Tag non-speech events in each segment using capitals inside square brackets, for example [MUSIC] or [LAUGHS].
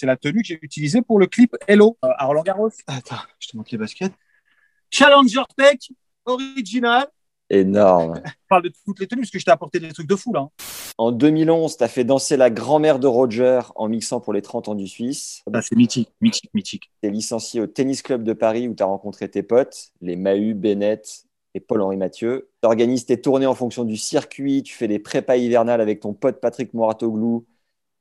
c'est la tenue que j'ai utilisée pour le clip Hello euh, à Roland Garros. Attends, je te montre les baskets. Challenger Tech, original. Énorme. Je [LAUGHS] parle de toutes les tenues parce que je t'ai apporté des trucs de fou là. hein. En 2011, tu as fait danser la grand-mère de Roger en mixant pour les 30 ans du Suisse. Ah, c'est mythique, mythique, mythique. Tu es licencié au Tennis Club de Paris où tu as rencontré tes potes, les Mahut, Bennett et Paul-Henri Mathieu. Tu organises tes tournées en fonction du circuit, tu fais des prépas hivernales avec ton pote Patrick Moratoglou,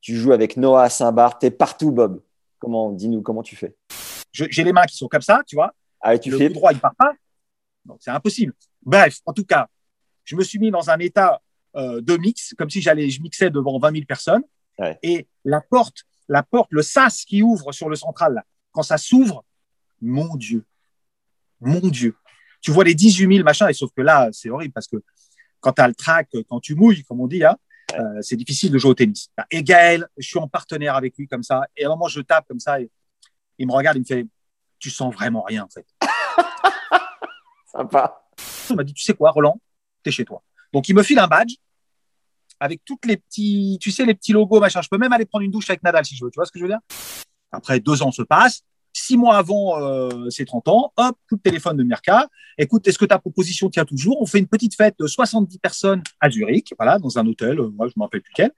tu joues avec Noah Saint-Barth, tu es partout, Bob. Comment, dis-nous, comment tu fais? J'ai les mains qui sont comme ça, tu vois. Ah, tu le fais coup droit, il part pas. C'est impossible. Bref, en tout cas, je me suis mis dans un état euh, de mix, comme si j'allais, je mixais devant 20 000 personnes. Ouais. Et la porte, la porte, le sas qui ouvre sur le central, là, quand ça s'ouvre, mon Dieu, mon Dieu. Tu vois les 18 000 machins, et sauf que là, c'est horrible parce que quand tu as le track, quand tu mouilles, comme on dit, hein, euh, c'est difficile de jouer au tennis. Et Gaël, je suis en partenaire avec lui comme ça, et à un moment, je tape comme ça, et il me regarde, il me fait, tu sens vraiment rien, en fait. [LAUGHS] sympa. Il m'a dit, tu sais quoi, Roland, t'es chez toi. Donc, il me file un badge avec toutes les petits, tu sais, les petits logos, machin. Je peux même aller prendre une douche avec Nadal si je veux. Tu vois ce que je veux dire? Après, deux ans se passent. Six mois avant euh, ses 30 ans, hop, coup de téléphone de Mirka. Écoute, est-ce que ta proposition tient toujours? On fait une petite fête de 70 personnes à Zurich, voilà, dans un hôtel, euh, moi je ne me rappelle plus quel.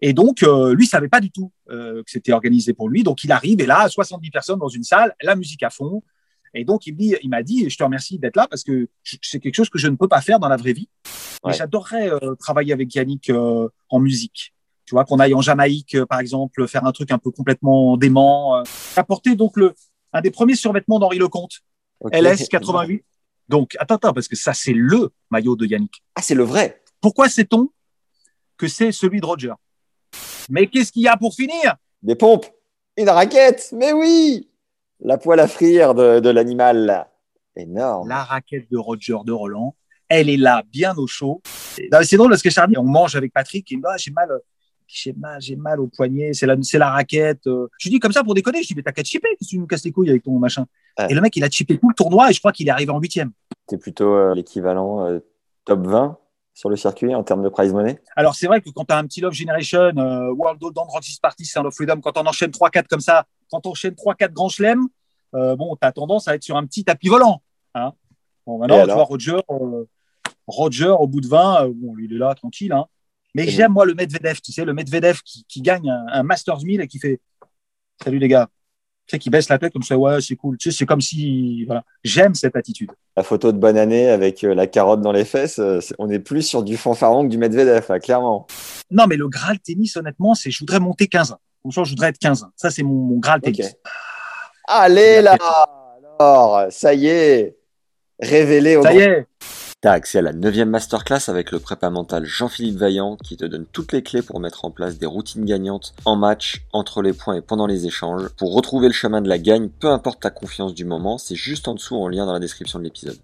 Et donc, euh, lui savait pas du tout euh, que c'était organisé pour lui. Donc, il arrive et là, 70 personnes dans une salle, la musique à fond. Et donc, il dit, il m'a dit, je te remercie d'être là parce que c'est quelque chose que je ne peux pas faire dans la vraie vie. Mais j'adorerais travailler avec Yannick en musique. Tu vois, qu'on aille en Jamaïque, par exemple, faire un truc un peu complètement dément. Apporter donc le, un des premiers survêtements d'Henri Lecomte. LS 88. Donc, attends, attends, parce que ça, c'est le maillot de Yannick. Ah, c'est le vrai. Pourquoi sait-on que c'est celui de Roger? Mais qu'est-ce qu'il y a pour finir? Des pompes. Une raquette. Mais oui. La poêle à frire de, de l'animal. Énorme. La raquette de Roger de Roland, elle est là, bien au chaud. C'est drôle parce que Charlie, on mange avec Patrick, et me dit, ah, j'ai mal, j'ai mal, j'ai mal au poignet, c'est la, c'est la raquette. euh. Je lui dis comme ça pour déconner, je dis, mais t'as qu'à te chipper, qu'est-ce que tu nous casses les couilles avec ton machin. Ouais. Et le mec, il a chippé tout le tournoi et je crois qu'il est arrivé en huitième. C'est plutôt euh, l'équivalent euh, top 20 sur le circuit en termes de prize money? Alors, c'est vrai que quand tu as un petit Love Generation, euh, World of Dance, Roxy's Party, Sound of Freedom, quand on enchaîne 3-4 comme ça, quand on enchaîne 3-4 grands chelems, euh, bon, tu as tendance à être sur un petit tapis volant. Hein bon, maintenant, tu vois, Roger, euh, Roger, au bout de 20, euh, bon, lui, il est là, tranquille. Hein. Mais j'aime, moi, le Medvedev, tu sais, le Medvedev qui, qui gagne un, un Masters 1000 et qui fait Salut les gars. Tu sais, qui baisse la tête comme ça, ouais, c'est cool. Tu sais, c'est comme si. Voilà. J'aime cette attitude. La photo de bonne année avec euh, la carotte dans les fesses, euh, on est plus sur du fanfaron que du Medvedev, là, clairement. Non, mais le Graal tennis, honnêtement, c'est je voudrais monter 15 ans. Franchement, je voudrais être 15 ans. Ça, c'est mon, mon Graal tennis. Allez là Alors, ça y est Révélé au Ça y est. T'as accès à la 9 masterclass avec le prépa mental Jean-Philippe Vaillant qui te donne toutes les clés pour mettre en place des routines gagnantes en match, entre les points et pendant les échanges. Pour retrouver le chemin de la gagne, peu importe ta confiance du moment, c'est juste en dessous en lien dans la description de l'épisode.